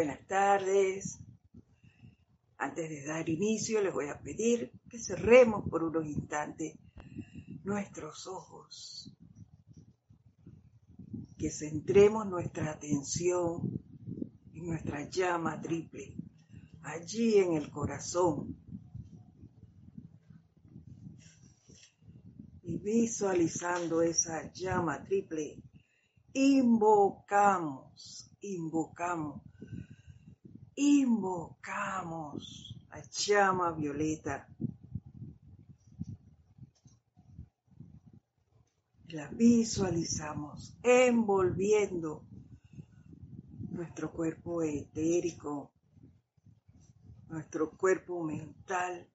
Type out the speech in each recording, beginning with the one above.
Buenas tardes. Antes de dar inicio, les voy a pedir que cerremos por unos instantes nuestros ojos, que centremos nuestra atención en nuestra llama triple, allí en el corazón. Y visualizando esa llama triple, invocamos, invocamos invocamos a llama violeta. La visualizamos envolviendo nuestro cuerpo etérico, nuestro cuerpo mental,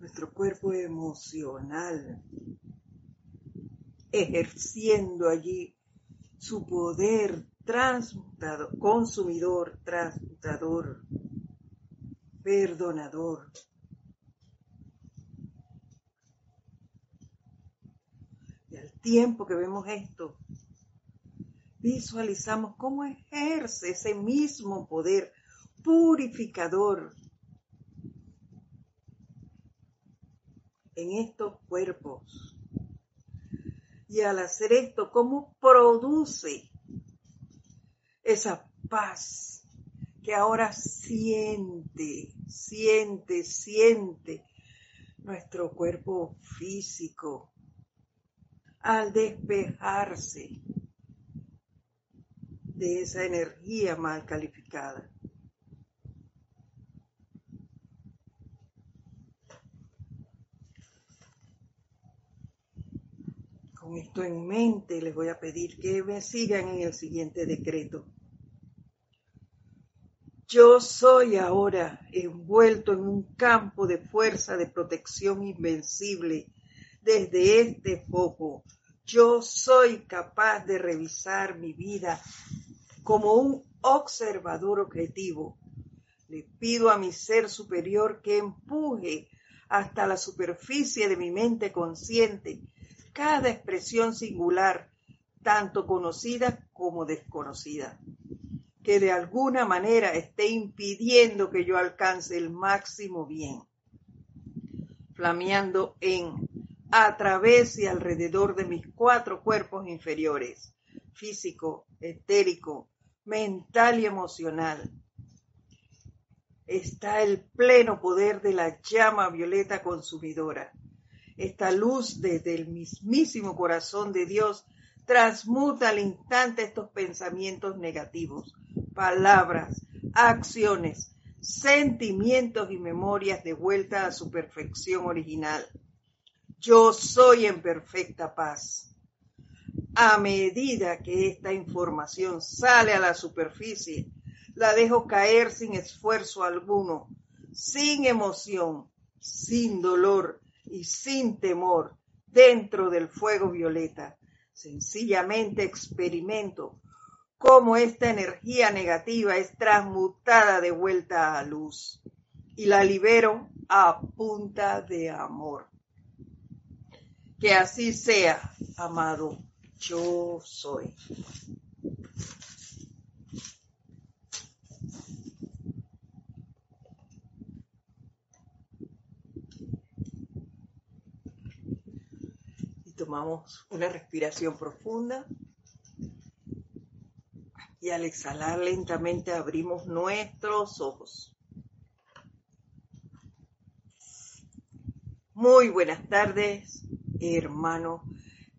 nuestro cuerpo emocional, ejerciendo allí su poder transmutador, consumidor, transmutador, perdonador. Y al tiempo que vemos esto, visualizamos cómo ejerce ese mismo poder purificador en estos cuerpos. Y al hacer esto, cómo produce esa paz que ahora siente, siente, siente nuestro cuerpo físico al despejarse de esa energía mal calificada. Con esto en mente les voy a pedir que me sigan en el siguiente decreto. Yo soy ahora envuelto en un campo de fuerza de protección invencible desde este foco. Yo soy capaz de revisar mi vida como un observador objetivo. Le pido a mi ser superior que empuje hasta la superficie de mi mente consciente cada expresión singular, tanto conocida como desconocida que de alguna manera esté impidiendo que yo alcance el máximo bien, flameando en, a través y alrededor de mis cuatro cuerpos inferiores, físico, etérico, mental y emocional. Está el pleno poder de la llama violeta consumidora. Esta luz desde el mismísimo corazón de Dios transmuta al instante estos pensamientos negativos, palabras, acciones, sentimientos y memorias de vuelta a su perfección original. Yo soy en perfecta paz. A medida que esta información sale a la superficie, la dejo caer sin esfuerzo alguno, sin emoción, sin dolor y sin temor dentro del fuego violeta Sencillamente experimento cómo esta energía negativa es transmutada de vuelta a luz y la libero a punta de amor. Que así sea, amado, yo soy. Tomamos una respiración profunda y al exhalar lentamente abrimos nuestros ojos. Muy buenas tardes, hermano,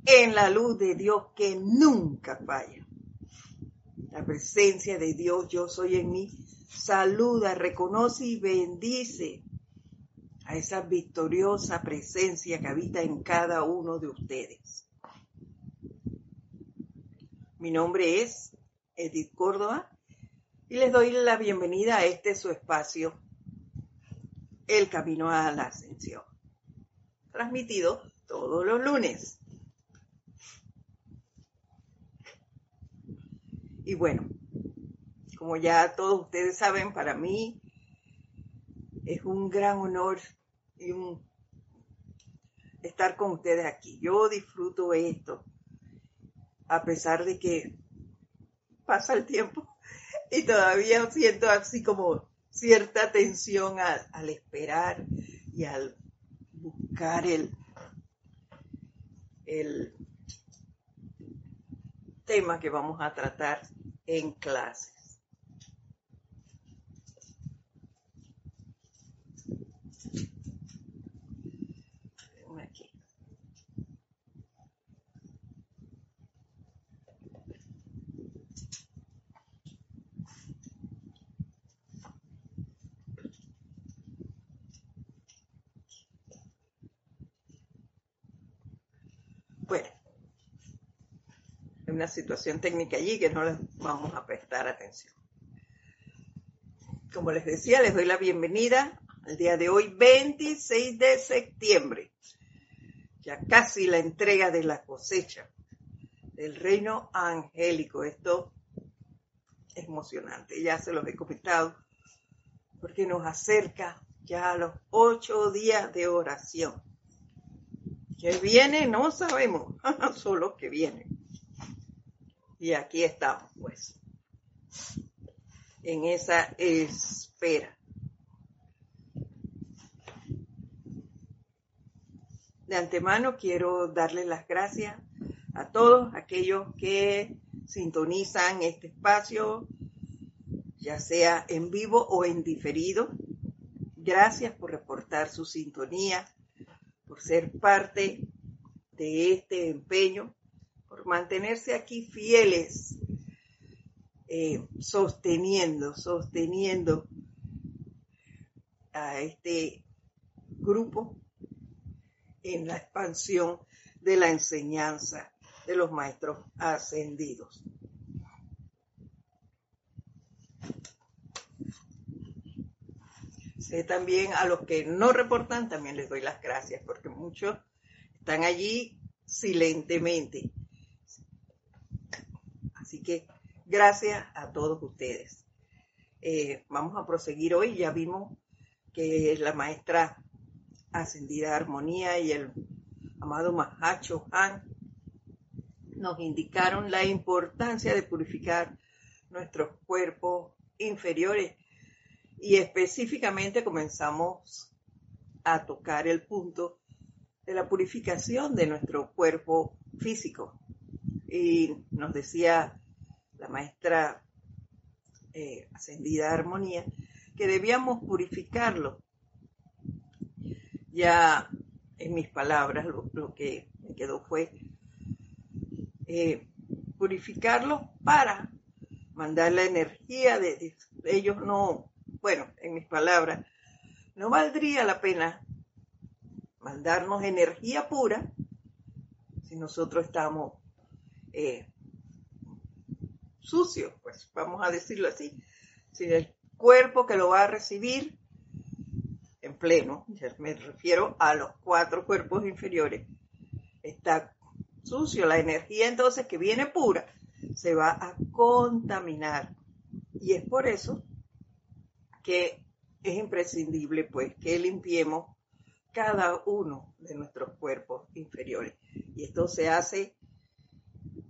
en la luz de Dios que nunca falla. La presencia de Dios, yo soy en mí, saluda, reconoce y bendice a esa victoriosa presencia que habita en cada uno de ustedes. Mi nombre es Edith Córdoba y les doy la bienvenida a este su espacio, El Camino a la Ascensión, transmitido todos los lunes. Y bueno, como ya todos ustedes saben, para mí es un gran honor y estar con ustedes aquí. Yo disfruto esto, a pesar de que pasa el tiempo y todavía siento así como cierta tensión al, esperar y al buscar el, el tema que vamos a tratar en clase. Bueno, hay una situación técnica allí que no les vamos a prestar atención. Como les decía, les doy la bienvenida al día de hoy, 26 de septiembre. Ya casi la entrega de la cosecha del reino angélico. Esto es emocionante, ya se los he comentado, porque nos acerca ya a los ocho días de oración ¿Qué viene? No sabemos, solo que viene. Y aquí estamos, pues, en esa espera. De antemano quiero darles las gracias a todos aquellos que sintonizan este espacio, ya sea en vivo o en diferido. Gracias por reportar su sintonía por ser parte de este empeño, mantenerse aquí fieles, eh, sosteniendo, sosteniendo a este grupo en la expansión de la enseñanza de los maestros ascendidos. también a los que no reportan, también les doy las gracias, porque muchos están allí silentemente. Así que gracias a todos ustedes. Eh, vamos a proseguir hoy. Ya vimos que la maestra ascendida Armonía y el amado Mahacho Han nos indicaron la importancia de purificar nuestros cuerpos inferiores y específicamente comenzamos a tocar el punto de la purificación de nuestro cuerpo físico. Y nos decía maestra eh, ascendida Armonía que debíamos purificarlo. Ya en mis palabras lo, que me quedó fue eh, purificarlo para mandar la energía de, de ellos no bueno, en mis palabras, no valdría la pena mandarnos energía pura si nosotros estamos eh, sucios, pues vamos a decirlo así. Si el cuerpo que lo va a recibir en pleno, me refiero a los cuatro cuerpos inferiores, está sucio, la energía entonces que viene pura se va a contaminar. Y es por eso que es imprescindible pues que limpiemos cada uno de nuestros cuerpos inferiores. Y esto se hace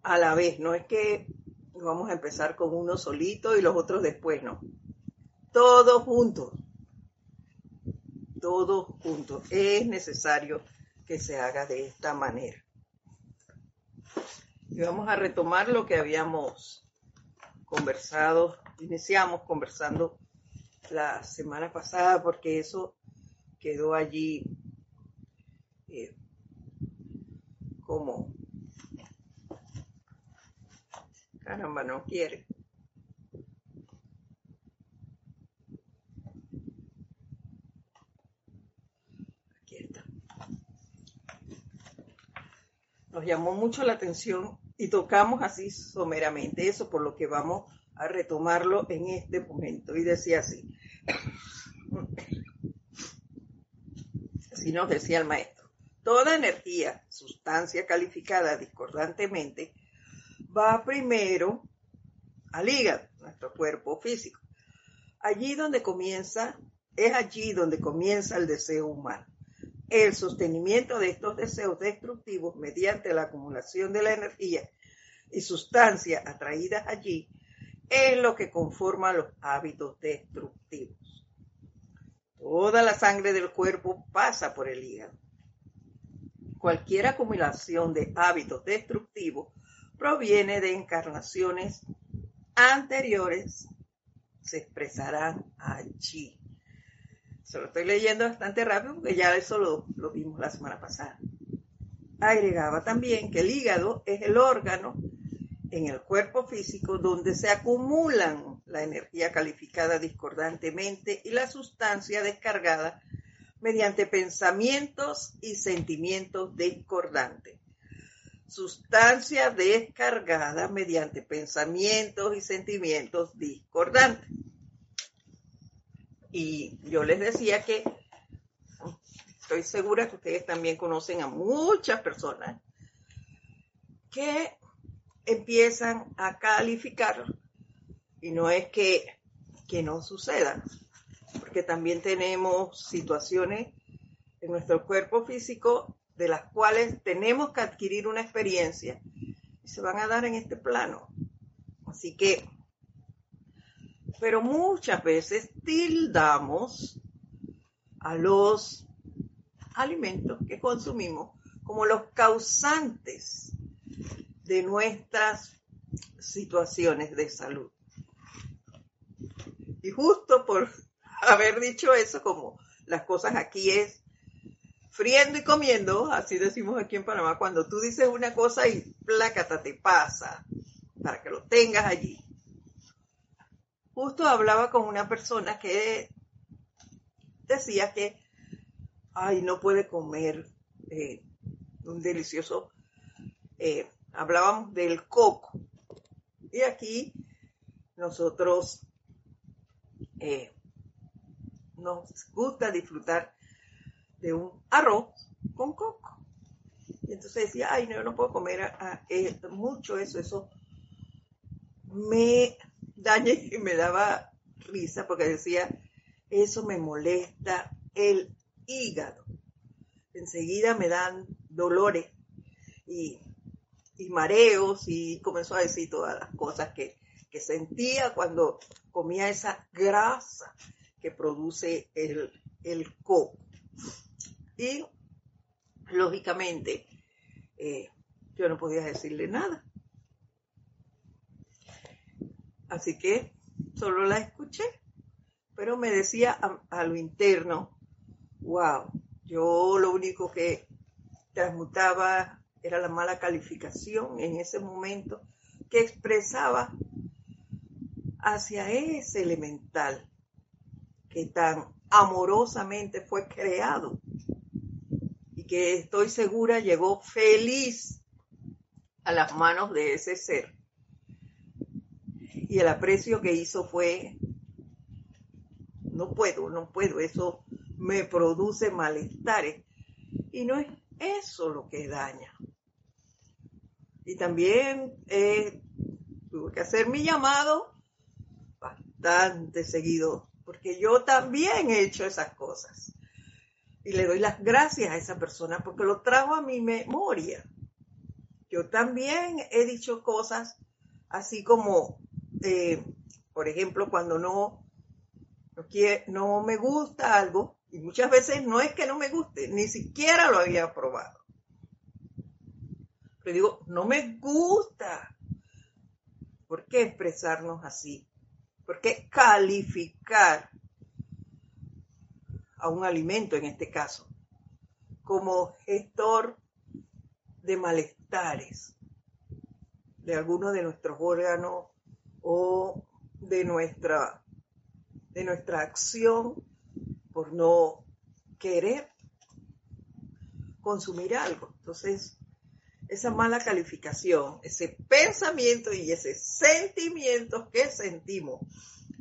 a la vez, no es que vamos a empezar con uno solito y los otros después, no. Todos juntos, todos juntos. Es necesario que se haga de esta manera. Y vamos a retomar lo que habíamos conversado, iniciamos conversando la semana pasada porque eso quedó allí eh, como caramba no quiere. Aquí está. Nos llamó mucho la atención y tocamos así someramente eso por lo que vamos a retomarlo en este momento. Y decía así. Así nos decía el maestro. Toda energía, sustancia calificada discordantemente, va primero al hígado, nuestro cuerpo físico. Allí donde comienza, es allí donde comienza el deseo humano. El sostenimiento de estos deseos destructivos mediante la acumulación de la energía y sustancia atraídas allí es lo que conforma los hábitos destructivos. Toda la sangre del cuerpo pasa por el hígado. Cualquier acumulación de hábitos destructivos proviene de encarnaciones anteriores, se expresarán allí. Se lo estoy leyendo bastante rápido porque ya eso lo, lo vimos la semana pasada. Agregaba también que el hígado es el órgano en el cuerpo físico donde se acumulan la energía calificada discordantemente y la sustancia descargada mediante pensamientos y sentimientos discordantes. Sustancia descargada mediante pensamientos y sentimientos discordantes. Y yo les decía que estoy segura que ustedes también conocen a muchas personas que empiezan a calificar y no es que, que no suceda, porque también tenemos situaciones en nuestro cuerpo físico de las cuales tenemos que adquirir una experiencia se van a dar en este plano. Así que, pero muchas veces tildamos a los alimentos que consumimos como los causantes de nuestras situaciones de salud. Y justo por haber dicho eso, como las cosas aquí es friendo y comiendo, así decimos aquí en Panamá, cuando tú dices una cosa y plácata te pasa, para que lo tengas allí. Justo hablaba con una persona que decía que, ay, no puede comer eh, un delicioso eh, hablábamos del coco. Y aquí nosotros eh, nos gusta disfrutar de un arroz con coco. Y entonces decía, ay, no, yo no puedo comer mucho eso, eso me daña y me daba risa porque decía, eso me molesta el hígado. Enseguida me dan dolores y y mareos y comenzó a decir todas las cosas que, sentía cuando comía esa grasa que produce el, el coco. Y lógicamente eh, yo no podía decirle nada. Así que solo la escuché, pero me decía a, lo interno, wow, yo lo único que transmutaba era la mala calificación en ese momento que expresaba hacia ese elemental que tan amorosamente fue creado que estoy segura llegó feliz a las manos de ese ser. Y el aprecio que hizo fue, no puedo, no puedo, eso me produce malestares. Y no es eso lo que daña. Y también eh, tuve que hacer mi llamado bastante seguido, porque yo también he hecho esas cosas. Y le doy las gracias a esa persona porque lo trajo a mi memoria. Yo también he dicho cosas así como, eh, por ejemplo, cuando no, no, no me gusta algo, y muchas veces no es que no me guste, ni siquiera lo había probado. Pero digo, no me gusta. ¿Por qué expresarnos así? ¿Por qué calificar a un alimento en este caso como gestor de malestares de alguno de nuestros órganos o de nuestra, de nuestra acción por no querer consumir algo? Entonces, esa mala calificación, ese pensamiento y ese sentimiento que sentimos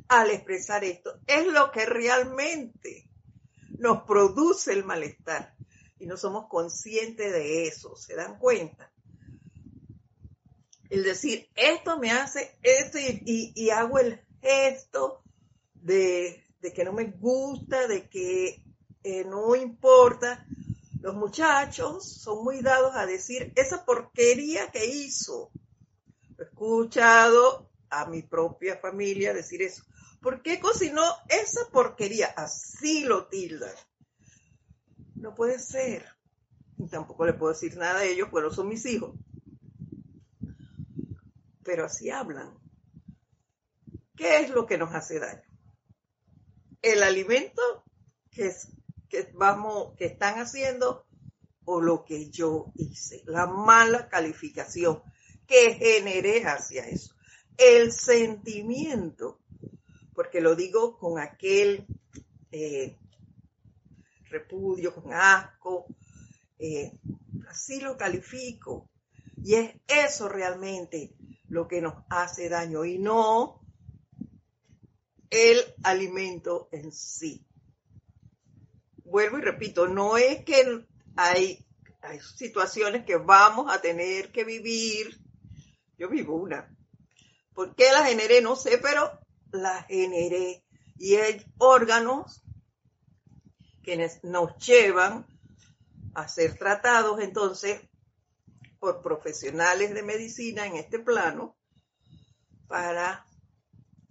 al expresar esto, es lo que realmente nos produce el malestar. Y no somos conscientes de eso, ¿se dan cuenta? El decir, esto me hace esto y, hago el gesto de, que no me gusta, de que eh, no importa, los muchachos son muy dados a decir esa porquería que hizo. He escuchado a mi propia familia decir eso. ¿Por qué cocinó esa porquería? Así lo tildan. No puede ser. Y tampoco le puedo decir nada a ellos, pero son mis hijos. Pero así hablan. ¿Qué es lo que nos hace daño? El alimento que, que, vamos, que están haciendo o lo que yo hice. La mala calificación que generé hacia eso. El sentimiento, porque lo digo con aquel eh, repudio, con asco, eh, así lo califico. Y es eso realmente lo que nos hace daño y no el alimento en sí. Vuelvo y repito, no es que hay, hay situaciones que vamos a tener que vivir. Yo vivo una. ¿Por qué la generé? No sé, pero la generé. Y hay órganos que nos llevan a ser tratados entonces por profesionales de medicina en este plano para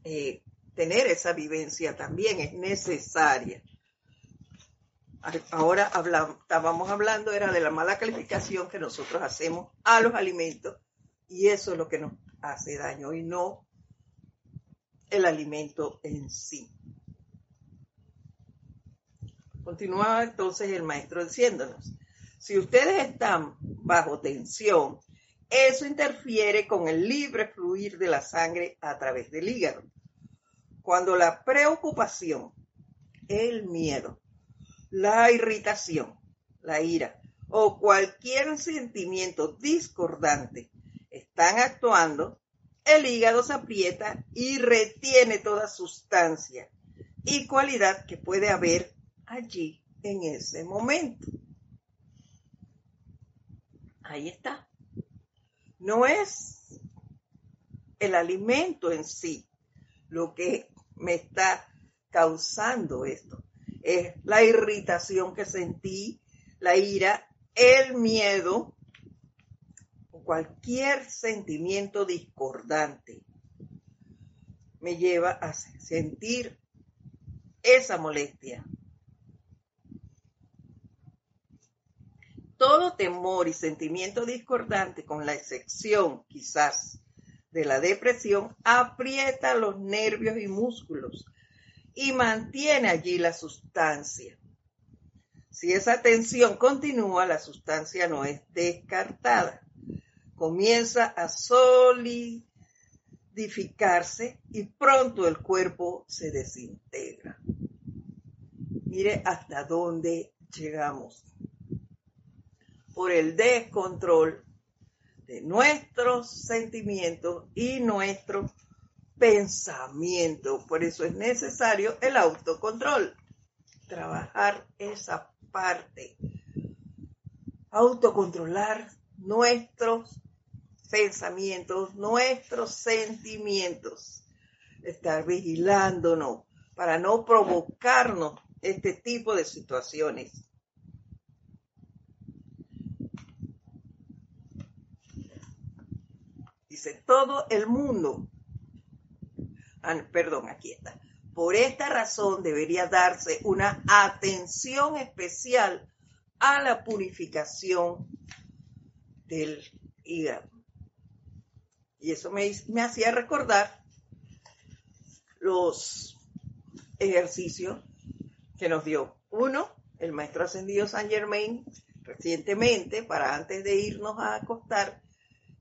eh, tener esa vivencia también, es necesaria. Ahora estábamos hablando, era de la mala calificación que nosotros hacemos a los alimentos y eso es lo que nos hace daño y no el alimento en sí. Continuaba entonces el maestro diciéndonos, si ustedes están bajo tensión, eso interfiere con el libre fluir de la sangre a través del hígado. Cuando la preocupación, el miedo, la irritación, la ira o cualquier sentimiento discordante están actuando, el hígado se aprieta y retiene toda sustancia y cualidad que puede haber allí en ese momento. Ahí está. No es el alimento en sí lo que me está causando esto. Es la irritación que sentí, la ira, el miedo cualquier sentimiento discordante me lleva a sentir esa molestia. Todo temor y sentimiento discordante, con la excepción quizás de la depresión aprieta los nervios y músculos y mantiene allí la sustancia. Si esa tensión continúa, la sustancia no es descartada. Comienza a solidificarse y pronto el cuerpo se desintegra. Mire hasta dónde llegamos. Por el descontrol de nuestros sentimientos y nuestro pensamiento. Por eso es necesario el autocontrol. Trabajar esa parte. Autocontrolar nuestros pensamientos, nuestros sentimientos. Estar vigilándonos para no provocarnos este tipo de situaciones. dice, todo el mundo, ah, perdón, aquí está, por esta razón debería darse una atención especial a la purificación del hígado. Y eso me, me hacía recordar los ejercicios que nos dio uno, el maestro ascendido San Germain, recientemente, para antes de irnos a acostar,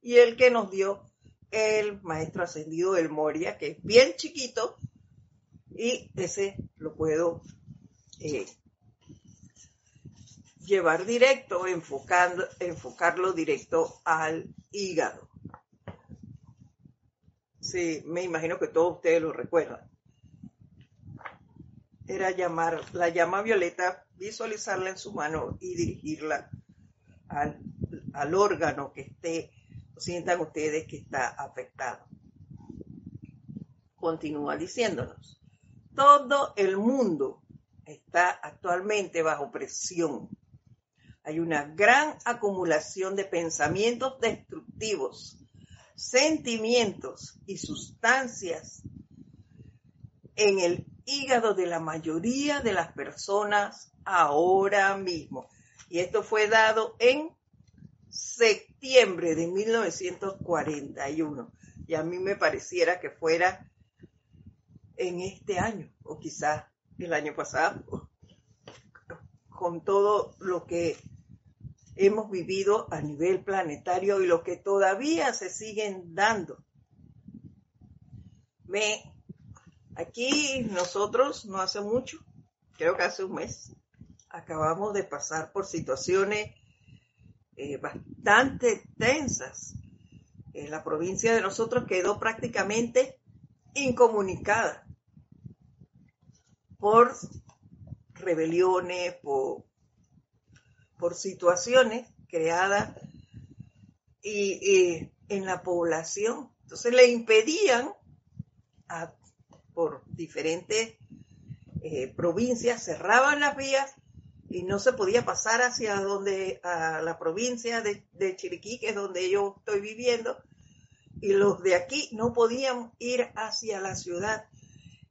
y el que nos dio el maestro ascendido del Moria, que es bien chiquito, y ese lo puedo eh, llevar directo, enfocando, enfocarlo directo al hígado. Sí, me imagino que todos ustedes lo recuerdan. Era llamar la llama violeta, visualizarla en su mano y dirigirla al, al órgano que esté sientan ustedes que está afectado. Continúa diciéndonos, todo el mundo está actualmente bajo presión. Hay una gran acumulación de pensamientos destructivos sentimientos y sustancias en el hígado de la mayoría de las personas ahora mismo. Y esto fue dado en septiembre de 1941. Y a mí me pareciera que fuera en este año, o quizás el año pasado, con todo lo que hemos vivido a nivel planetario y lo que todavía se siguen dando. Aquí nosotros no hace mucho, creo que hace un mes, acabamos de pasar por situaciones eh, bastante tensas. Eh, la provincia de nosotros quedó prácticamente incomunicada por rebeliones, por, por situaciones creadas y, en la población. Entonces le impedían por diferentes eh, provincias, cerraban las vías y no se podía pasar hacia donde, a la provincia de, de Chiriquí, que es donde yo estoy viviendo, y los de aquí no podían ir hacia la ciudad.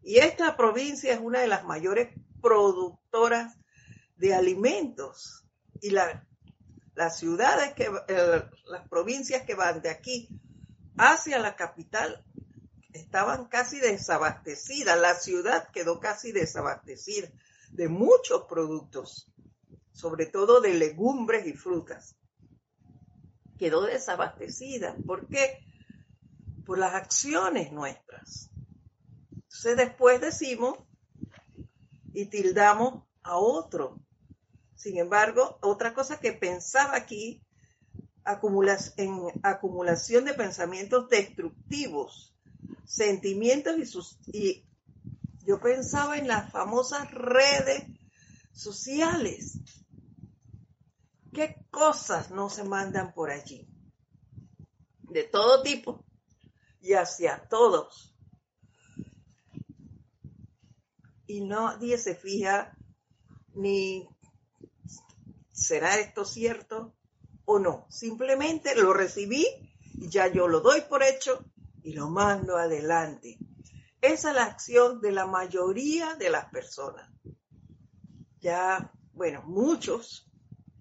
Y esta provincia es una de las mayores productoras de alimentos y la, las ciudades que, las provincias que van de aquí hacia la capital estaban casi desabastecidas, la ciudad quedó casi desabastecida de muchos productos, sobre todo de legumbres y frutas. Quedó desabastecida. ¿Por qué? Por las acciones nuestras. Entonces después decimos y tildamos a otro. Sin embargo, otra cosa que pensaba aquí, en acumulación de pensamientos destructivos, sentimientos y, sus, y yo pensaba en las famosas redes sociales. ¿Qué cosas no se mandan por allí? De todo tipo y hacia todos. Y nadie se fija ni será esto cierto o no. Simplemente lo recibí y ya yo lo doy por hecho y lo mando adelante. Esa es la acción de la mayoría de las personas. Ya, bueno, muchos,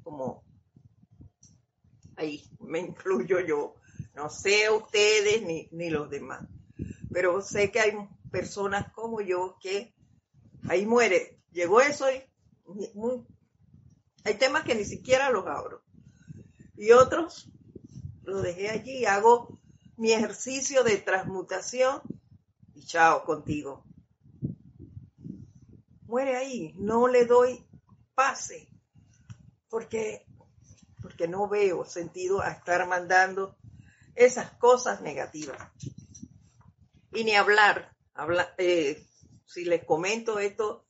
como ahí me incluyo yo, no sé ustedes ni, ni los demás, pero sé que hay personas como yo que ahí muere, llegó eso y hay temas que ni siquiera los abro. Y otros los dejé allí, hago mi ejercicio de transmutación y chao contigo. Muere ahí, no le doy pase, porque, porque no veo sentido a estar mandando esas cosas negativas. Y ni hablar, habla, eh, si les comento esto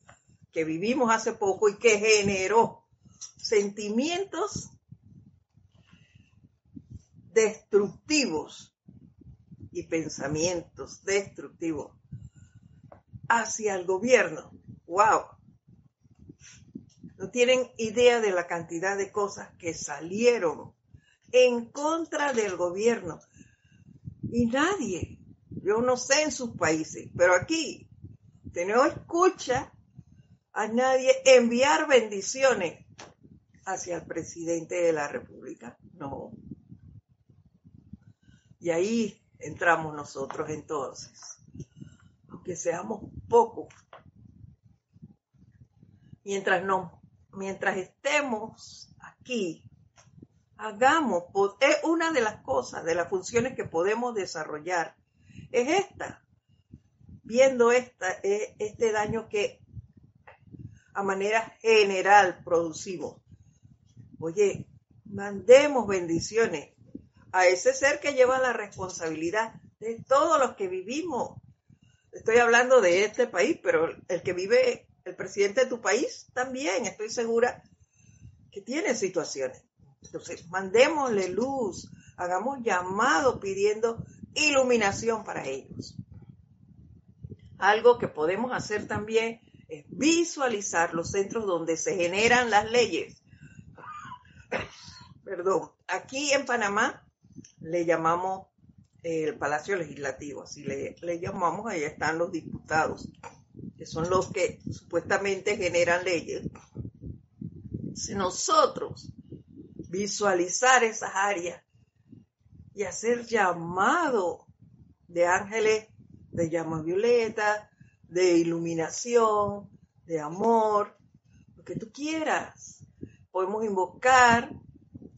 que vivimos hace poco y que generó sentimientos destructivos y pensamientos destructivos hacia el gobierno. ¡Wow! No tienen idea de la cantidad de cosas que salieron en contra del gobierno. Y nadie, yo no sé en sus países, pero aquí usted no escucha a nadie enviar bendiciones hacia el presidente de la República. No. Y ahí entramos nosotros entonces, aunque seamos pocos. Mientras no, mientras estemos aquí, hagamos, es una de las cosas, de las funciones que podemos desarrollar, es esta, viendo esta, e, este daño que a manera general producimos. Oye, mandemos bendiciones a ese ser que lleva la responsabilidad de todos los que vivimos. Estoy hablando de este país, pero el que vive, el presidente de tu país también, estoy segura que tiene situaciones. Entonces, mandémosle luz, hagamos llamado pidiendo iluminación para ellos. Algo que podemos hacer también es visualizar los centros donde se generan las leyes. Perdón, aquí en Panamá le llamamos el Palacio Legislativo, así le, le llamamos, ahí están los diputados, que son los que supuestamente generan leyes. Si nosotros visualizar esas áreas y hacer llamado de ángeles de llama violeta, de iluminación, de amor, lo que tú quieras. Podemos invocar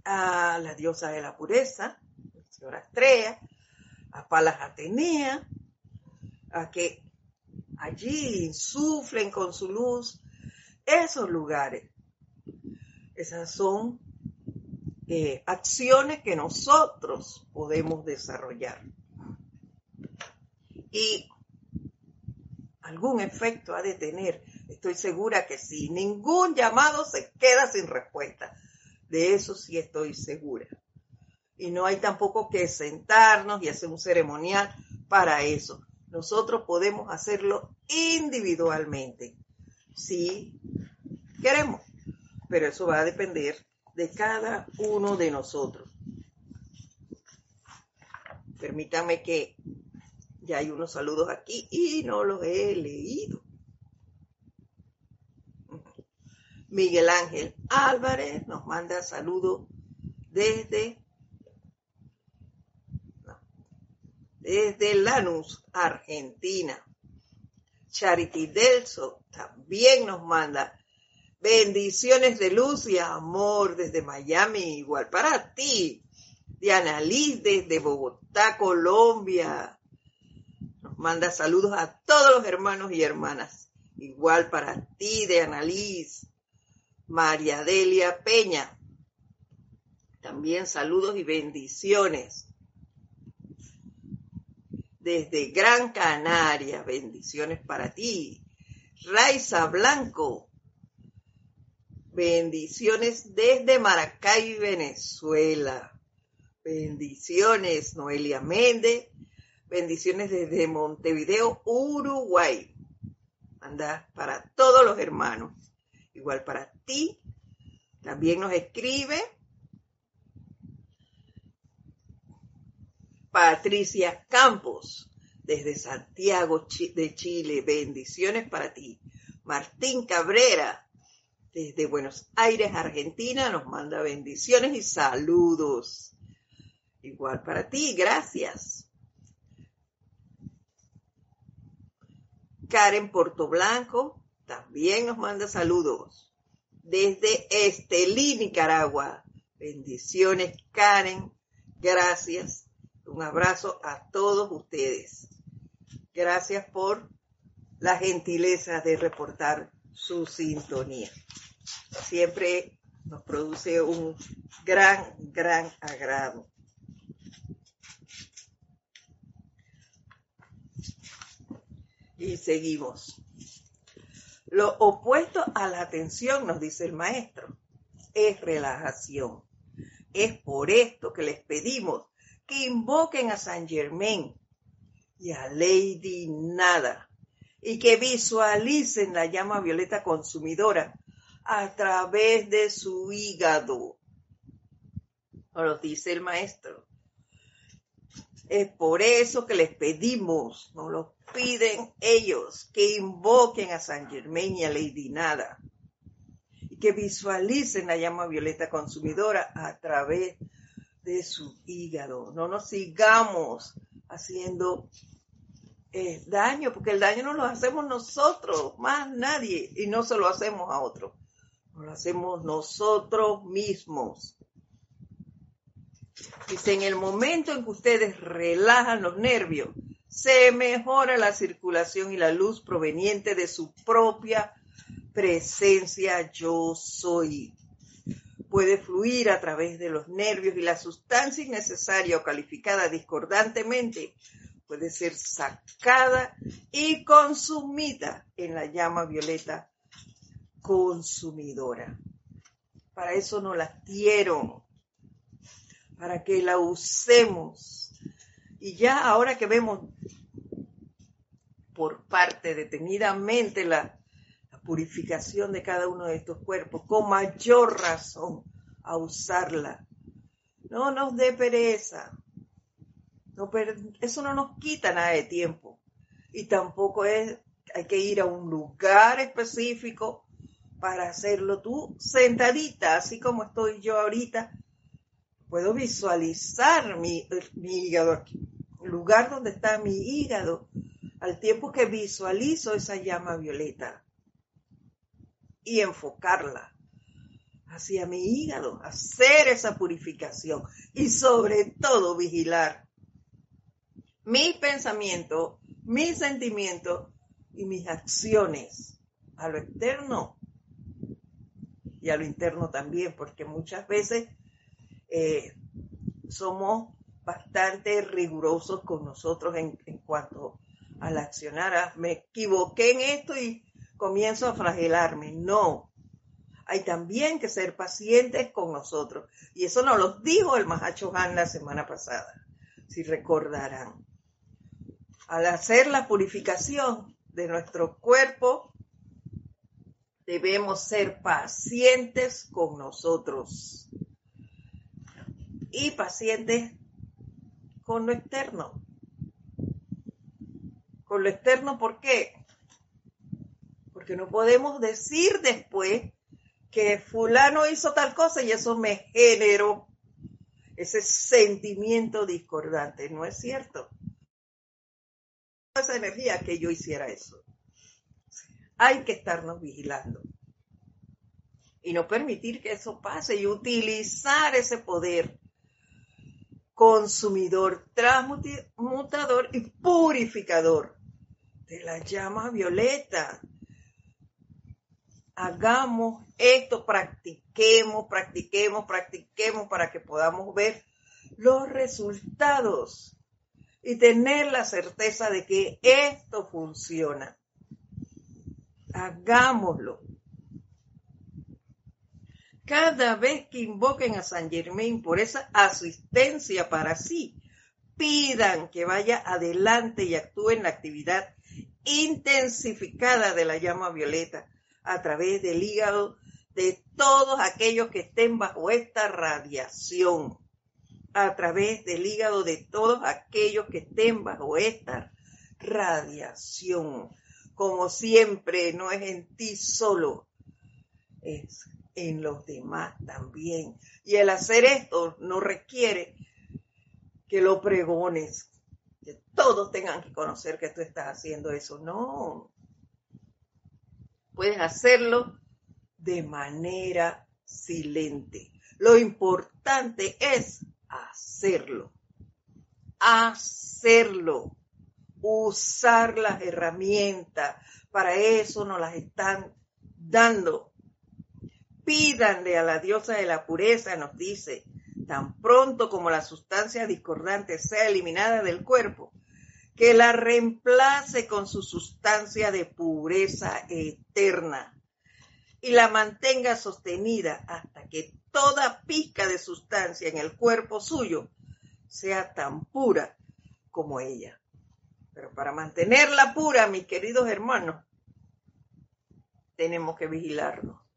a la diosa de la pureza, la señora Estrella, a Palas Atenea, a que allí insuflen con su luz esos lugares. Esas son eh, acciones que nosotros podemos desarrollar. Y algún efecto ha de tener. Estoy segura que sí. Ningún llamado se queda sin respuesta. De eso sí estoy segura. Y no hay tampoco que sentarnos y hacer un ceremonial para eso. Nosotros podemos hacerlo individualmente, si queremos. Pero eso va a depender de cada uno de nosotros. Permítame que ya hay unos saludos aquí y no los he leído. Miguel Ángel Álvarez nos manda saludos desde desde Lanús, Argentina. Charity Delso también nos manda bendiciones de luz y amor desde Miami, igual para ti. Diana Liz desde Bogotá, Colombia manda saludos a todos los hermanos y hermanas. Igual para ti, de Annalise, María Delia Peña. También saludos y bendiciones. Desde Gran Canaria, bendiciones para ti. Raiza Blanco, bendiciones desde Maracay, Venezuela. Bendiciones, Noelia Méndez Bendiciones desde Montevideo, Uruguay. Anda para todos los hermanos. Igual para ti. También nos escribe Patricia Campos desde Santiago de Chile. Bendiciones para ti. Martín Cabrera desde Buenos Aires, Argentina, nos manda bendiciones y saludos. Igual para ti, gracias. Karen Portoblanco también nos manda saludos desde Estelí, Nicaragua. Bendiciones, Karen. Gracias. Un abrazo a todos ustedes. Gracias por la gentileza de reportar su sintonía. Siempre nos produce un gran, gran agrado. Y seguimos. Lo opuesto a la atención, nos dice el maestro, es relajación. Es por esto que les pedimos que invoquen a San Germain y a Lady Nada y que visualicen la llama violeta consumidora a través de su hígado. Nos dice el maestro. Es por eso que les pedimos, nos lo piden ellos, que invoquen a San Germain y a Lady Nada y que visualicen la llama violeta consumidora a través de su hígado. No nos sigamos haciendo eh, daño, porque el daño no lo hacemos nosotros, más nadie, y no se lo hacemos a otro. Nos lo hacemos nosotros mismos. Dice, en el momento en que ustedes relajan los nervios, se mejora la circulación y la luz proveniente de su propia presencia yo soy. Puede fluir a través de los nervios y la sustancia innecesaria o calificada discordantemente puede ser sacada y consumida en la llama violeta consumidora. Para eso nos la dieron para que la usemos. Y ya ahora que vemos por parte detenidamente la, purificación de cada uno de estos cuerpos, con mayor razón a usarla. No nos dé pereza, eso no nos quita nada de tiempo. Y tampoco es, hay que ir a un lugar específico para hacerlo tú sentadita, así como estoy yo ahorita. Puedo visualizar mi, hígado aquí, el lugar donde está mi hígado, al tiempo que visualizo esa llama violeta y enfocarla hacia mi hígado, hacer esa purificación y sobre todo vigilar mi pensamiento, mis sentimientos y mis acciones a lo externo y a lo interno también, porque muchas veces eh, somos bastante rigurosos con nosotros en, cuanto al accionar. Ah, me equivoqué en esto y comienzo a flagelarme. No, hay también que ser pacientes con nosotros. Y eso nos lo dijo el Mahacho Han la semana pasada, si recordarán. Al hacer la purificación de nuestro cuerpo, debemos ser pacientes con nosotros y pacientes con lo externo. Con lo externo, ¿por qué? Porque no podemos decir después que fulano hizo tal cosa y eso me generó ese sentimiento discordante. No es cierto. Esa energía que yo hiciera eso. Hay que estarnos vigilando y no permitir que eso pase y utilizar ese poder consumidor, transmutador y purificador de la llama violeta hagamos esto, practiquemos, practiquemos, practiquemos para que podamos ver los resultados y tener la certeza de que esto funciona. Hagámoslo. Cada vez que invoquen a San Germain por esa asistencia para sí, pidan que vaya adelante y actúe en la actividad intensificada de la llama violeta a través del hígado de todos aquellos que estén bajo esta radiación, a través del hígado de todos aquellos que estén bajo esta radiación. Como siempre, no es en ti solo, es en los demás también. Y el hacer esto no requiere que lo pregones, que todos tengan que conocer que tú estás haciendo eso. No, puedes hacerlo de manera silente. Lo importante es hacerlo. Hacerlo. Usar las herramientas. Para eso nos las están dando. Pídanle a la diosa de la pureza, nos dice, tan pronto como la sustancia discordante sea eliminada del cuerpo, que la reemplace con su sustancia de pureza eterna y la mantenga sostenida hasta que toda pizca de sustancia en el cuerpo suyo sea tan pura como ella. Pero para mantenerla pura, mis queridos hermanos, tenemos que vigilarnos.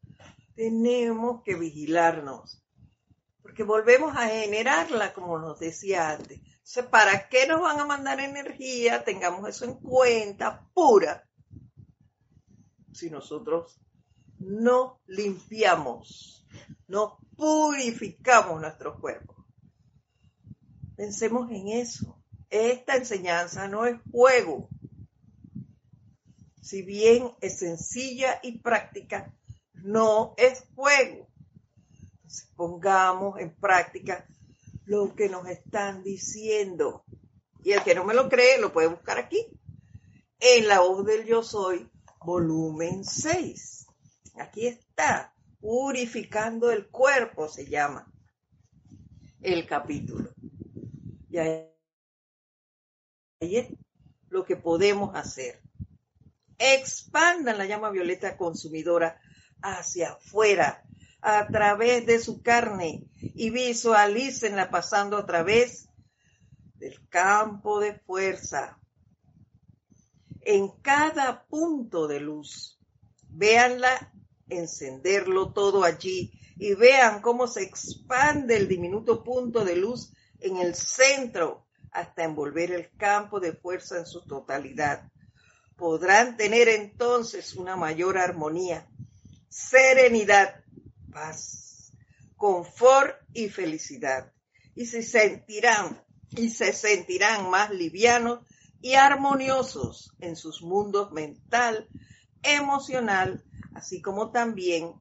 Tenemos que vigilarnos. Porque volvemos a generarla, como nos decía antes. ¿para qué nos van a mandar energía? Tengamos eso en cuenta, pura. Si nosotros no limpiamos, no purificamos nuestro cuerpo. Pensemos en eso. Esta enseñanza no es juego. Si bien es sencilla y práctica, no es juego. pongamos en práctica lo que nos están diciendo. Y el que no me lo cree, lo puede buscar aquí, en la voz del yo soy, volumen 6. Aquí está, purificando el cuerpo se llama el capítulo. Y ahí es lo que podemos hacer. Expandan la llama violeta consumidora hacia afuera a través de su carne y visualícenla pasando a través del campo de fuerza. En cada punto de luz, véanla encenderlo todo allí y vean cómo se expande el diminuto punto de luz en el centro hasta envolver el campo de fuerza en su totalidad. Podrán tener entonces una mayor armonía, serenidad, paz, confort y felicidad. Y se sentirán y se sentirán más livianos y armoniosos en sus mundos mental, emocional, así como también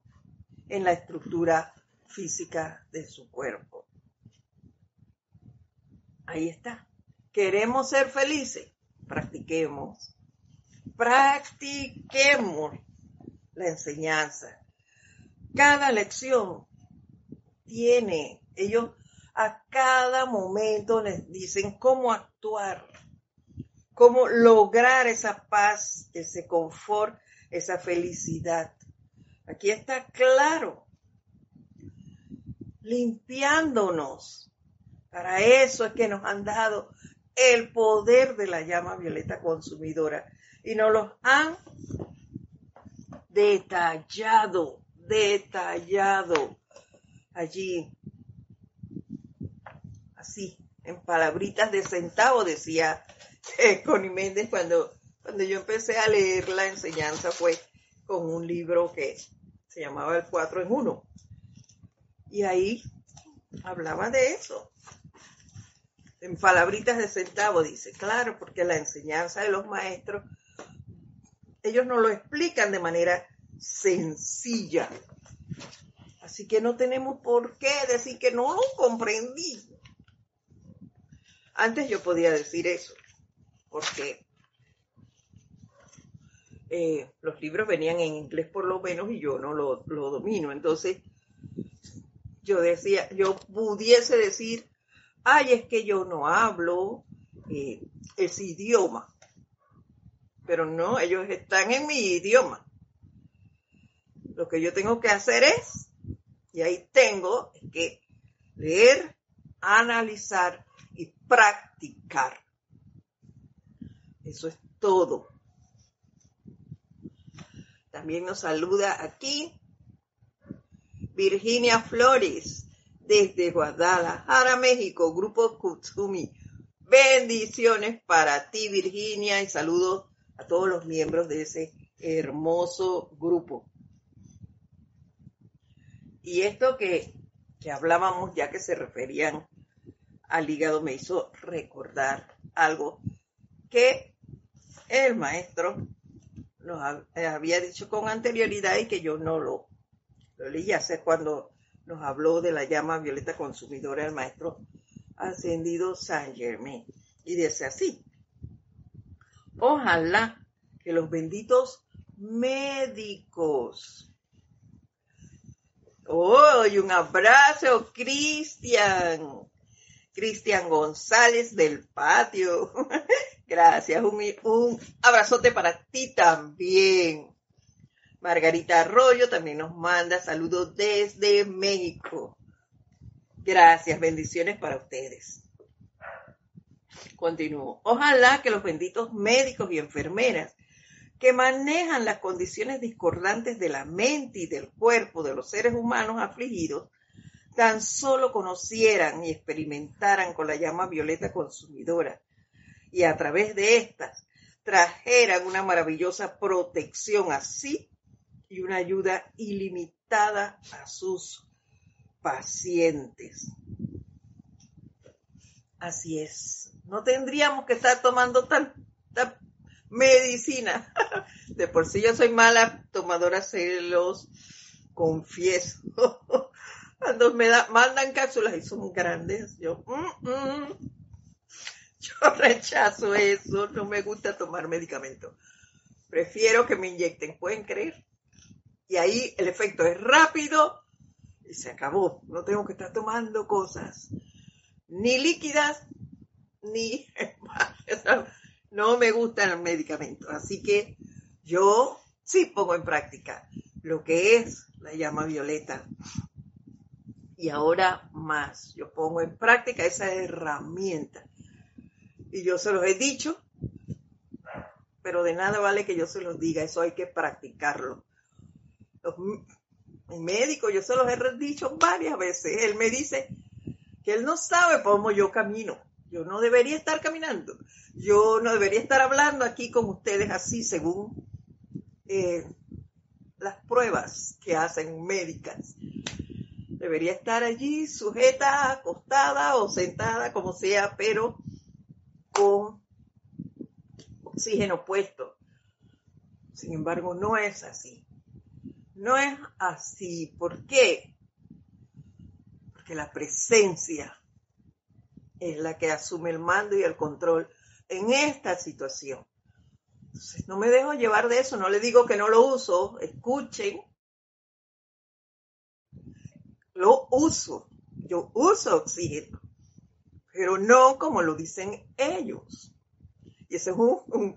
en la estructura física de su cuerpo. Ahí está. ¿Queremos ser felices? Practiquemos. Practiquemos la enseñanza. Cada lección tiene, ellos a cada momento les dicen cómo actuar, cómo lograr esa paz, ese confort, esa felicidad. Aquí está claro, limpiándonos. Para eso es que nos han dado el poder de la llama violeta consumidora y nos los han detallado, detallado allí, así, en palabritas de centavo, decía eh, Connie Méndez cuando, cuando yo empecé a leer la enseñanza fue con un libro que se llamaba El Cuatro en Uno. Y ahí hablaba de eso. En palabritas de centavo dice, claro, porque la enseñanza de los maestros, ellos no lo explican de manera sencilla. Así que no tenemos por qué decir que no lo comprendí. Antes yo podía decir eso, porque eh, los libros venían en inglés por lo menos y yo no lo, domino. Entonces, yo decía, yo pudiese decir, ay, es que yo no hablo eh, ese idioma. Pero no, ellos están en mi idioma. Lo que yo tengo que hacer es, y ahí tengo que leer, analizar y practicar. Eso es todo. También nos saluda aquí Virginia Flores desde Guadalajara, México, Grupo Kutsumi. Bendiciones para ti, Virginia, y saludos a todos los miembros de ese hermoso grupo. Y esto que, que hablábamos ya que se referían al hígado me hizo recordar algo que el maestro nos eh, había dicho con anterioridad y que yo no lo, lo leí hace cuando nos habló de la llama violeta consumidora del maestro ascendido Saint Germain. Y dice así, ojalá que los benditos médicos. Oh, y un abrazo, Cristian. Cristian González del patio. Gracias, un, abrazote para ti también. Margarita Arroyo también nos manda saludos desde México. Gracias, bendiciones para ustedes. Continúo. Ojalá que los benditos médicos y enfermeras que manejan las condiciones discordantes de la mente y del cuerpo de los seres humanos afligidos tan solo conocieran y experimentaran con la llama violeta consumidora y a través de estas trajeran una maravillosa protección así y una ayuda ilimitada a sus pacientes. Así es. No tendríamos que estar tomando tanta medicina. De por sí yo soy mala tomadora, se los confieso. Cuando me da, mandan cápsulas y son grandes, yo, mm, mm, yo rechazo eso, no me gusta tomar medicamentos. Prefiero que me inyecten, ¿pueden creer? Y ahí el efecto es rápido y se acabó. No tengo que estar tomando cosas ni líquidas ni... no me gustan los medicamentos. Así que yo sí pongo en práctica lo que es la llama violeta. Y ahora más, yo pongo en práctica esa herramienta y yo se los he dicho, pero de nada vale que yo se los diga, eso hay que practicarlo. Los, el médico, yo se los he dicho varias veces, él me dice que él no sabe cómo yo camino. Yo no debería estar caminando. Yo no debería estar hablando aquí con ustedes así según eh, las pruebas que hacen médicas. Debería estar allí sujeta, acostada o sentada, como sea, pero con oxígeno puesto. Sin embargo, no es así. No es así. ¿Por qué? Porque la presencia es la que asume el mando y el control en esta situación. Entonces, no me dejo llevar de eso, no le digo que no lo uso, escuchen. Lo uso, yo uso oxígeno, pero no como lo dicen ellos. Y ese es un,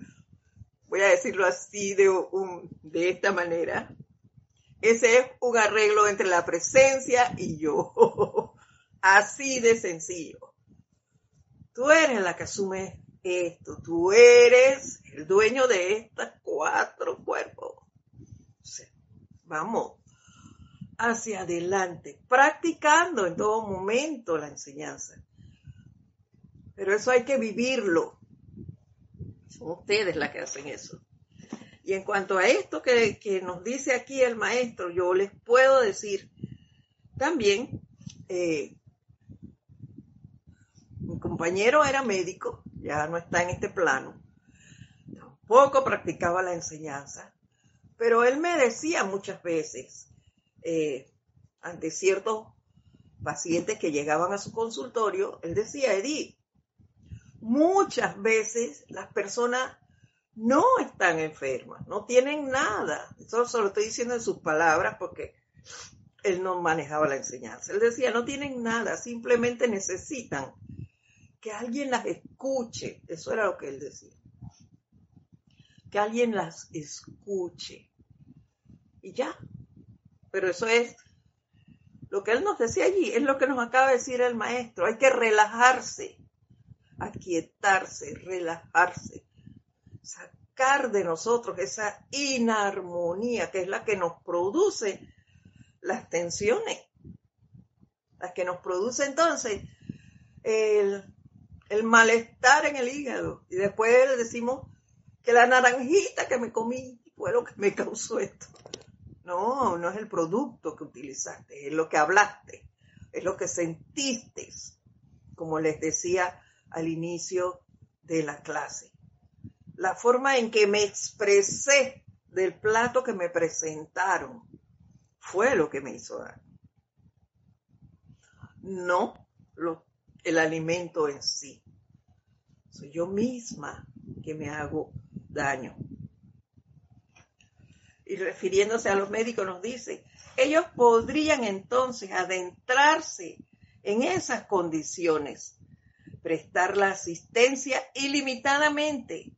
voy a decirlo así de, un, de esta manera, ese es un arreglo entre la presencia y yo. Así de sencillo. Tú eres la que asume esto. Tú eres el dueño de estos cuatro cuerpos. Vamos hacia adelante, practicando en todo momento la enseñanza. Pero eso hay que vivirlo. Son ustedes las que hacen eso. Y en cuanto a esto que, que nos dice aquí el maestro, yo les puedo decir también eh, mi compañero era médico, ya no está en este plano. Tampoco practicaba la enseñanza, pero él me decía muchas veces, eh, ante ciertos pacientes que llegaban a su consultorio, él decía, Edith, muchas veces las personas no están enfermas, no tienen nada. Eso se lo estoy diciendo en sus palabras porque él no manejaba la enseñanza. Él decía, no tienen nada, simplemente necesitan que alguien las escuche. Eso era lo que él decía. Que alguien las escuche. Y ya. Pero eso es lo que él nos decía allí, es lo que nos acaba de decir el maestro. Hay que relajarse, aquietarse, relajarse, de nosotros esa inarmonía que es la que nos produce las tensiones, las que nos produce entonces el el malestar en el hígado. Y después le decimos que la naranjita que me comí fue lo que me causó esto. No, no es el producto que utilizaste, es lo que hablaste, es lo que sentiste, como les decía al inicio de la clase. La forma en que me expresé del plato que me presentaron fue lo que me hizo daño. No lo el alimento en sí. Soy yo misma que me hago daño. Y refiriéndose a los médicos nos dice, ellos podrían entonces adentrarse en esas condiciones, prestar la asistencia ilimitadamente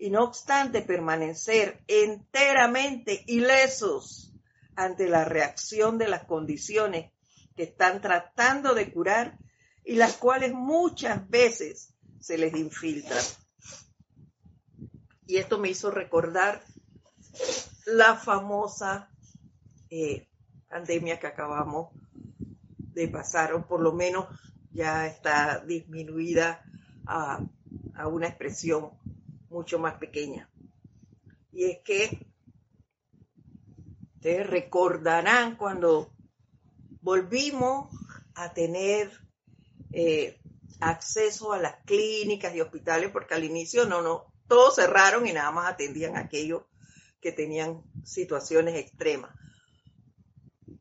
y no obstante permanecer enteramente ilesos ante la reacción de las condiciones que están tratando de curar y las cuales muchas veces se les infiltran. Y esto me hizo recordar la famosa eh, pandemia que acabamos de pasar, o por lo menos ya está disminuida a, a una expresión mucho más pequeña. Y es que ustedes recordarán cuando volvimos a tener eh, acceso a las clínicas y hospitales, porque al inicio no, no, todos cerraron y nada más atendían a aquellos que tenían situaciones extremas.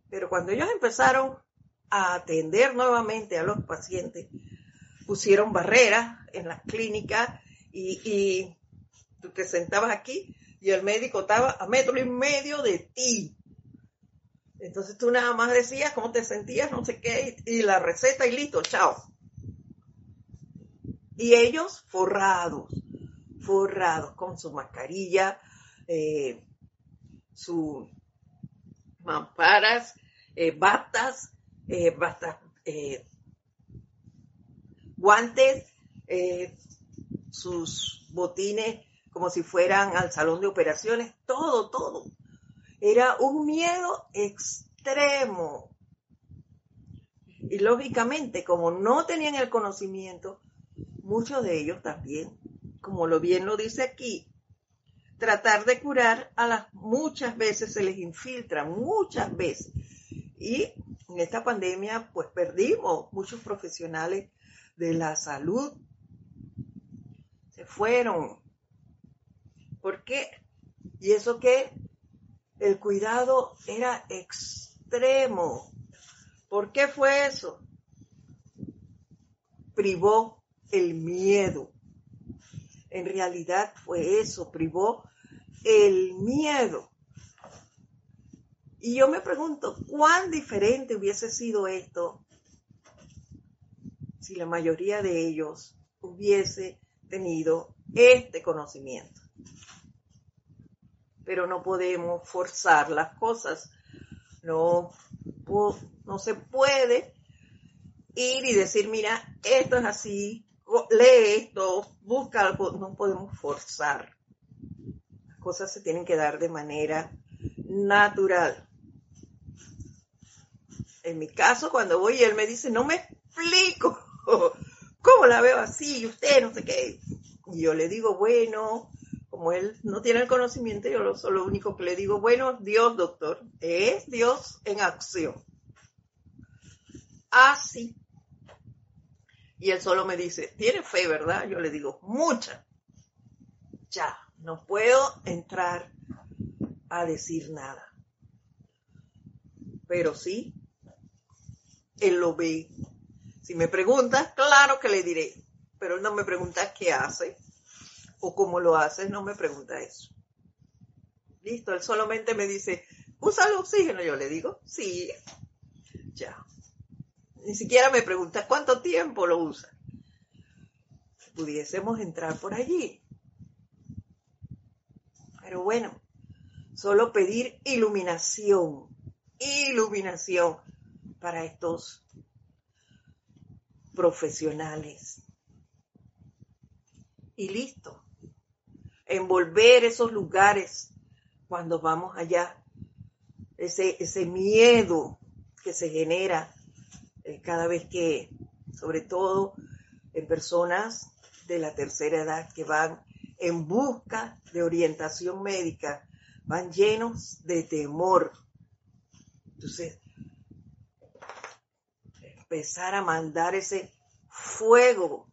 Pero cuando ellos empezaron a atender nuevamente a los pacientes, pusieron barreras en las clínicas y, y tú te sentabas aquí y el médico estaba a metro y medio de ti. Entonces tú nada más decías cómo te sentías, no sé qué, y, la receta y listo, chao. Y ellos forrados, forrados con su mascarilla, eh, sus mamparas, eh, batas, eh, batas guantes, sus botines como si fueran al salón de operaciones, todo, todo era un miedo extremo. Y lógicamente, como no tenían el conocimiento, muchos de ellos también, como lo bien lo dice aquí, tratar de curar a las muchas veces se les infiltra, muchas veces. Y en esta pandemia pues perdimos muchos profesionales de la salud. Se fueron. ¿Por qué? Y eso que el cuidado era extremo. ¿Por qué fue eso? Privó el miedo. En realidad fue eso, privó el miedo. Y yo me pregunto, ¿cuán diferente hubiese sido esto si la mayoría de ellos hubiese tenido este conocimiento? Pero no podemos forzar las cosas. No, no se puede ir y decir, mira, esto es así, lee esto, busca algo. No podemos forzar. Las cosas se tienen que dar de manera natural en mi caso, cuando voy él me dice, no me explico cómo la veo así, y usted no sé qué. Y yo le digo, bueno, como él no tiene el conocimiento, yo lo, lo único que le digo, bueno, Dios, doctor, es Dios en acción. Así. Y él solo me dice, tiene fe, ¿verdad? Yo le digo, mucha. Ya, no puedo entrar a decir nada. Pero sí, él lo ve. Si me preguntas, claro que le diré, pero él no me pregunta qué hace o cómo lo hace, no me pregunta eso. Listo, él solamente me dice, ¿usa el oxígeno? Yo le digo, sí, ya. Ni siquiera me pregunta cuánto tiempo lo usa. Pudiésemos entrar por allí. Pero bueno, solo pedir iluminación, iluminación para estos profesionales. Y listo. Envolver esos lugares cuando vamos allá. Ese, ese miedo que se genera eh, cada vez que, sobre todo en personas de la tercera edad que van en busca de orientación médica, van llenos de temor. Entonces, empezar a mandar ese fuego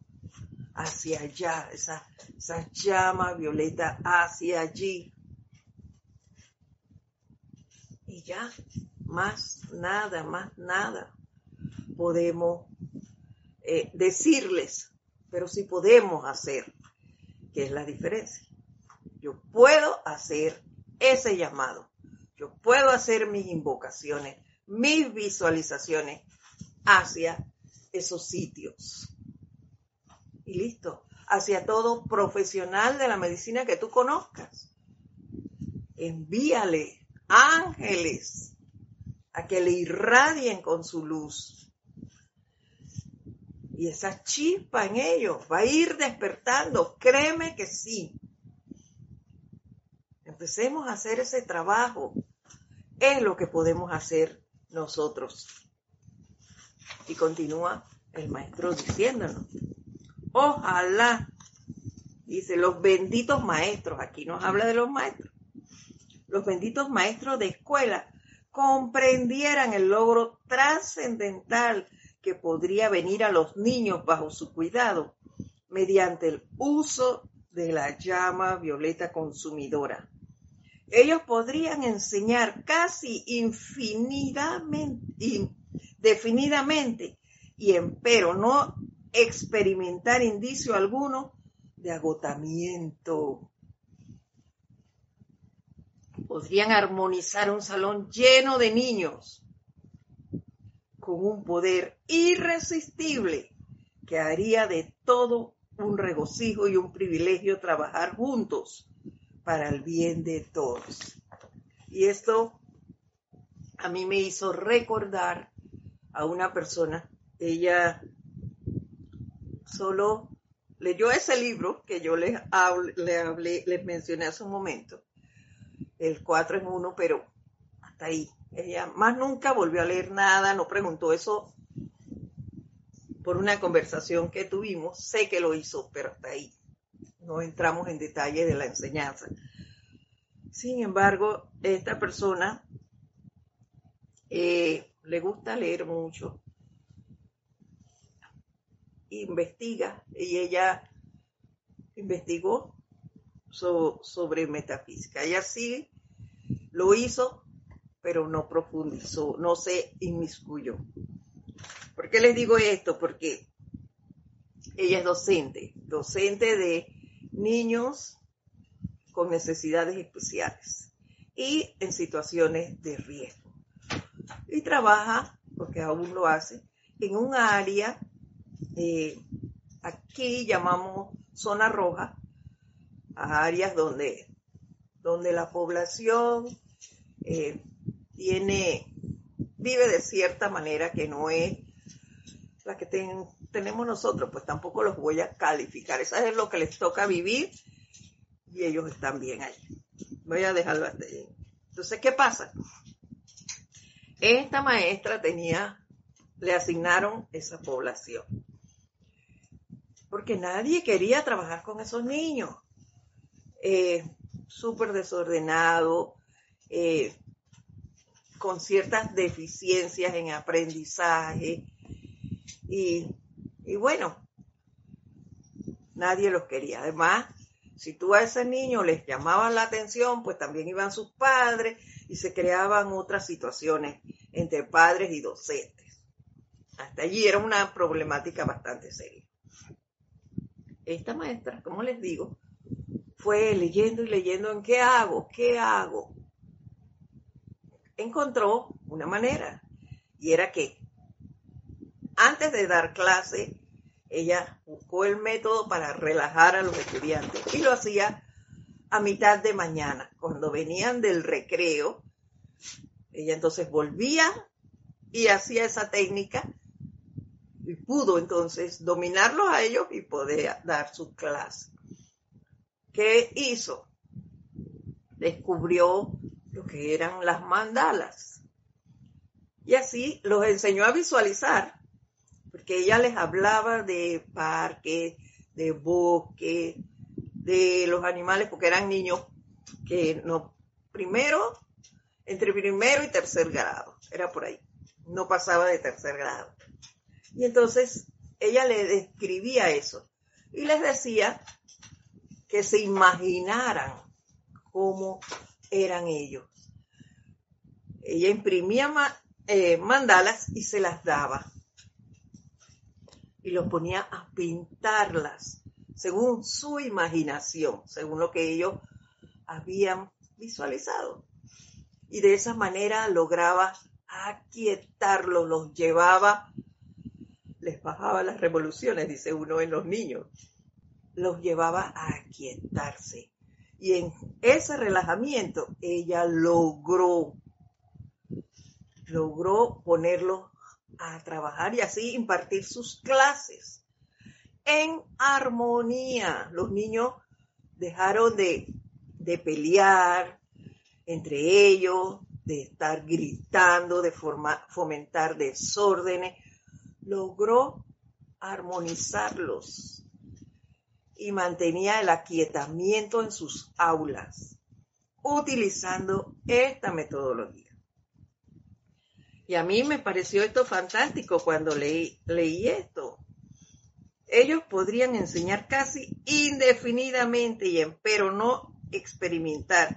hacia allá, esa, esa llama violeta hacia allí. Y ya, más nada, más nada podemos eh, decirles, pero sí podemos hacer, que es la diferencia. Yo puedo hacer ese llamado, yo puedo hacer mis invocaciones, mis visualizaciones, hacia esos sitios. Y listo, hacia todo profesional de la medicina que tú conozcas. Envíale ángeles a que le irradien con su luz. Y esa chispa en ellos va a ir despertando, créeme que sí. Empecemos a hacer ese trabajo. Es lo que podemos hacer nosotros. Y continúa el maestro diciéndonos, ojalá, dice, los benditos maestros, aquí nos habla de los maestros, los benditos maestros de escuela comprendieran el logro trascendental que podría venir a los niños bajo su cuidado mediante el uso de la llama violeta consumidora. Ellos podrían enseñar casi infinitamente, y empero no experimentar indicio alguno de agotamiento. Podrían armonizar un salón lleno de niños con un poder irresistible que haría de todo un regocijo y un privilegio trabajar juntos para el bien de todos. Y esto a mí me hizo recordar a una persona, ella solo leyó ese libro que yo les, le hablé, les mencioné hace un momento, el 4 en 1, pero hasta ahí. Ella más nunca volvió a leer nada, no preguntó eso por una conversación que tuvimos, sé que lo hizo, pero hasta ahí. No entramos en detalle de la enseñanza. Sin embargo, esta persona eh, le gusta leer mucho, investiga y ella investigó sobre metafísica. Ella sí lo hizo, pero no profundizó, no se inmiscuyó. ¿Por qué les digo esto? Porque ella es docente, docente de niños con necesidades especiales y en situaciones de riesgo. Y trabaja, porque aún lo hace, en un área, eh, aquí llamamos zona roja, a áreas donde, donde la población eh, tiene, vive de cierta manera que no es la que tenemos nosotros, pues tampoco los voy a calificar. Esa es lo que les toca vivir y ellos están bien ahí. Voy a dejarlo hasta ahí. Entonces, ¿qué pasa? Esta maestra tenía, le asignaron esa población. Porque nadie quería trabajar con esos niños. Eh, súper desordenado, eh, con ciertas deficiencias en aprendizaje. Y, y bueno, nadie los quería. Además, si tú a ese niño les llamabas la atención, pues también iban sus padres y se creaban otras situaciones entre padres y docentes. Hasta allí era una problemática bastante seria. Esta maestra, como les digo, fue leyendo y leyendo en qué hago, qué hago. Encontró una manera y era que antes de dar clase, ella buscó el método para relajar a los estudiantes y lo hacía a mitad de mañana, cuando venían del recreo. Ella entonces volvía y hacía esa técnica y pudo entonces dominarlos a ellos y poder dar su clase. ¿Qué hizo? Descubrió lo que eran las mandalas. Y así los enseñó a visualizar, porque ella les hablaba de parques, de bosque, de los animales, porque eran niños que no, primero, entre primero y tercer grado, era por ahí, no pasaba de tercer grado. Y entonces ella le describía eso y les decía que se imaginaran cómo eran ellos. Ella imprimía eh, mandalas y se las daba. Y los ponía a pintarlas según su imaginación, según lo que ellos habían visualizado. Y de esa manera lograba aquietarlos, los llevaba, les bajaba las revoluciones, dice uno en los niños, los llevaba a aquietarse. Y en ese relajamiento ella logró, logró ponerlos a trabajar y así impartir sus clases en armonía. Los niños dejaron de, de pelear entre ellos, de estar gritando, de fomentar desórdenes. Logró armonizarlos y mantenía el aquietamiento en sus aulas, utilizando esta metodología. Y a mí me pareció esto fantástico cuando leí, leí esto. Ellos podrían enseñar casi indefinidamente, y pero no experimentar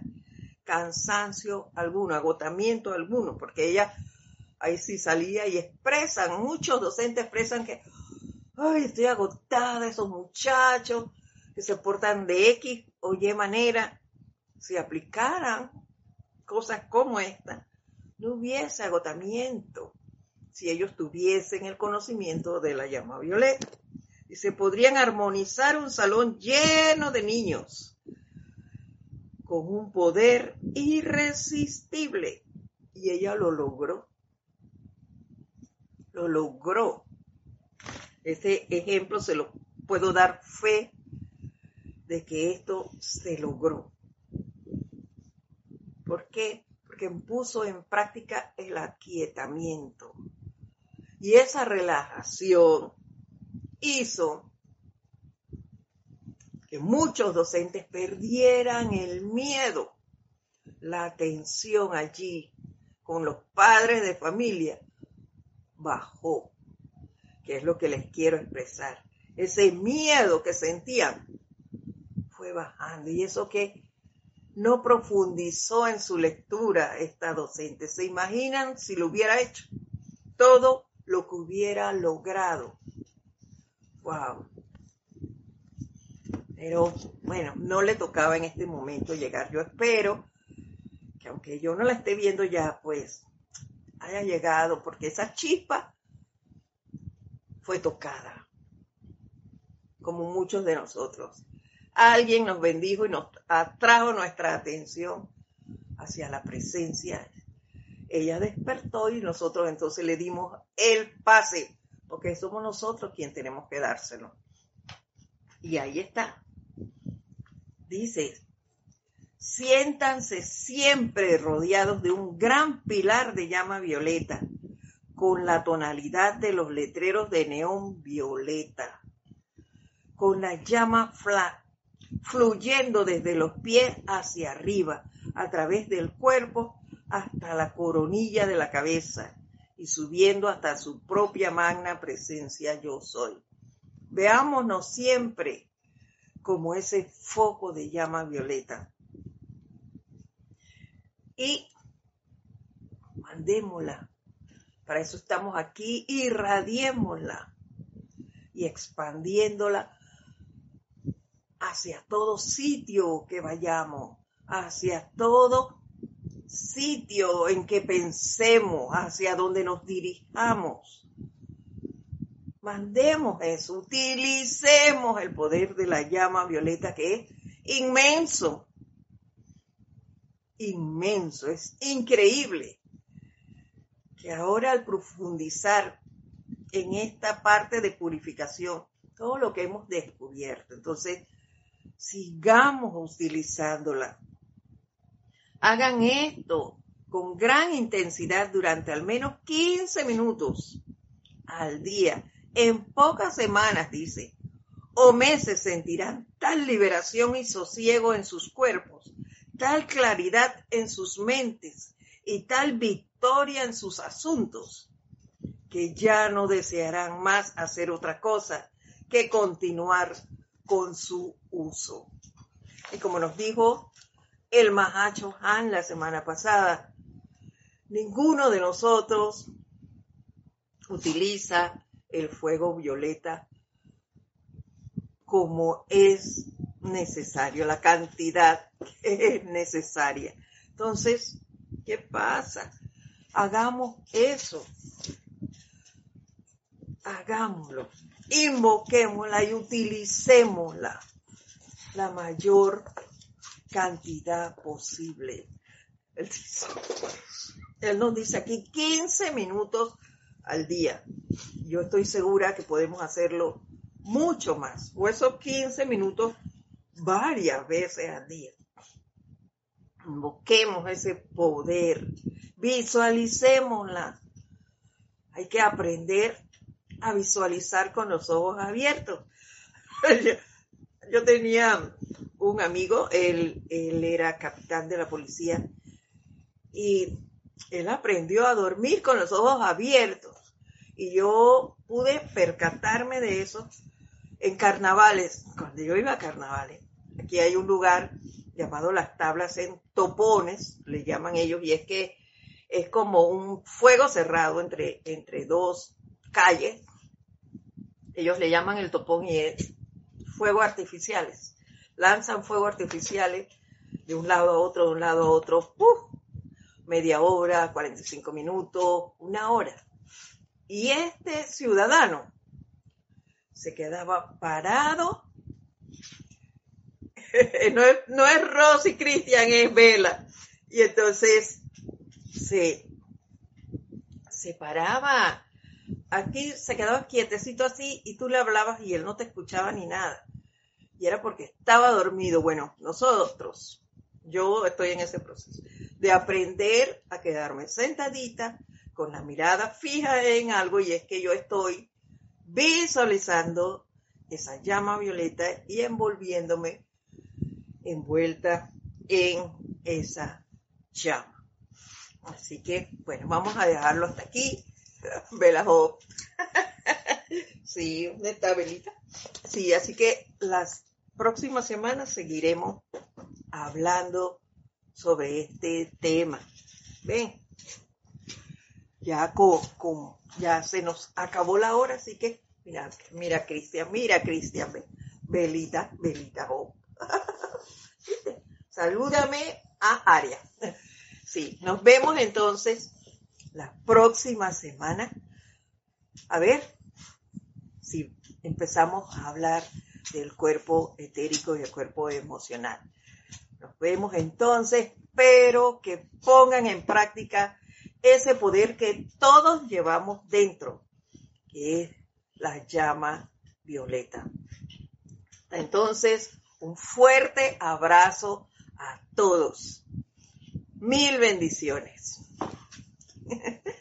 cansancio alguno, agotamiento alguno, porque ella ahí sí salía y expresan, muchos docentes expresan que, ay, estoy agotada, esos muchachos que se portan de X o Y manera, si aplicaran cosas como esta, no hubiese agotamiento si ellos tuviesen el conocimiento de la llama violeta. Y se podrían armonizar un salón lleno de niños con un poder irresistible. Y ella lo logró. Lo logró. Ese ejemplo se lo puedo dar fe de que esto se logró. ¿Por qué? Porque puso en práctica el aquietamiento. Y esa relajación hizo que muchos docentes perdieran el miedo, la atención allí con los padres de familia bajó, que es lo que les quiero expresar. Ese miedo que sentían fue bajando y eso que no profundizó en su lectura esta docente. ¿Se imaginan si lo hubiera hecho? Todo lo que hubiera logrado. Wow. Pero bueno, no le tocaba en este momento llegar. Yo espero que aunque yo no la esté viendo ya, pues haya llegado, porque esa chispa fue tocada, como muchos de nosotros. Alguien nos bendijo y nos atrajo nuestra atención hacia la presencia. Ella despertó y nosotros entonces le dimos el pase, porque somos nosotros quien tenemos que dárselo. Y ahí está. Dice, siéntanse siempre rodeados de un gran pilar de llama violeta, con la tonalidad de los letreros de neón violeta, con la llama fluyendo desde los pies hacia arriba, a través del cuerpo hasta la coronilla de la cabeza y subiendo hasta su propia magna presencia yo soy. Veámonos siempre como ese foco de llama violeta y mandémosla. Para eso estamos aquí, irradiémosla y expandiéndola hacia todo sitio que vayamos, hacia todo sitio en que pensemos, hacia donde nos dirijamos. Mandemos eso, utilicemos el poder de la llama violeta que es inmenso inmenso, es increíble que ahora al profundizar en esta parte de purificación, todo lo que hemos descubierto, entonces sigamos utilizándola. Hagan esto con gran intensidad durante al menos 15 minutos al día. En pocas semanas, dice, o meses sentirán tal liberación y sosiego en sus cuerpos tal claridad en sus mentes y tal victoria en sus asuntos, que ya no desearán más hacer otra cosa que continuar con su uso. Y como nos dijo el Mahacho Han la semana pasada, ninguno de nosotros utiliza el fuego violeta como es necesario, la cantidad que es necesaria. Entonces, ¿qué pasa? Hagamos eso. Hagámoslo. Invoquémosla y utilicémosla la mayor cantidad posible. Él, nos dice aquí 15 minutos al día. Yo estoy segura que podemos hacerlo mucho más, o esos 15 minutos varias veces al día. Invoquemos ese poder, visualicémosla. Hay que aprender a visualizar con los ojos abiertos. Yo, tenía un amigo, él, él era capitán de la policía y él aprendió a dormir con los ojos abiertos. Y yo pude percatarme de eso en carnavales, cuando yo iba a carnavales, aquí hay un lugar llamado Las Tablas en Topones, le llaman ellos, y es que es como un fuego cerrado entre, entre dos calles. Ellos le llaman el topón y es fuego artificiales. Lanzan fuego artificiales de un lado a otro, de un lado a otro, media hora, 45 minutos, una hora. Y este ciudadano se quedaba parado. no, es, no es Rosy Cristian, es Vela. Y entonces se, se paraba aquí, se quedaba quietecito así y tú le hablabas y él no te escuchaba ni nada. Y era porque estaba dormido. Bueno, nosotros, yo estoy en ese proceso de aprender a quedarme sentadita con la mirada fija en algo y es que yo estoy visualizando esa llama violeta y envolviéndome envuelta en esa llama. Así que, bueno, vamos a dejarlo hasta aquí. Velajo. sí, ¿dónde está Belita? Sí, así que las próximas semanas seguiremos hablando sobre este tema. Ven, ya con, ya se nos acabó la hora, así que mira, mira Cristian, mira Cristian, Belita, Belita, oh. Salúdame a Aria. Sí, nos vemos entonces la próxima semana. A ver si empezamos a hablar del cuerpo etérico y el cuerpo emocional. Nos vemos entonces, pero que pongan en práctica ese poder que todos llevamos dentro, que es la llama violeta. Entonces, un fuerte abrazo a todos. Mil bendiciones.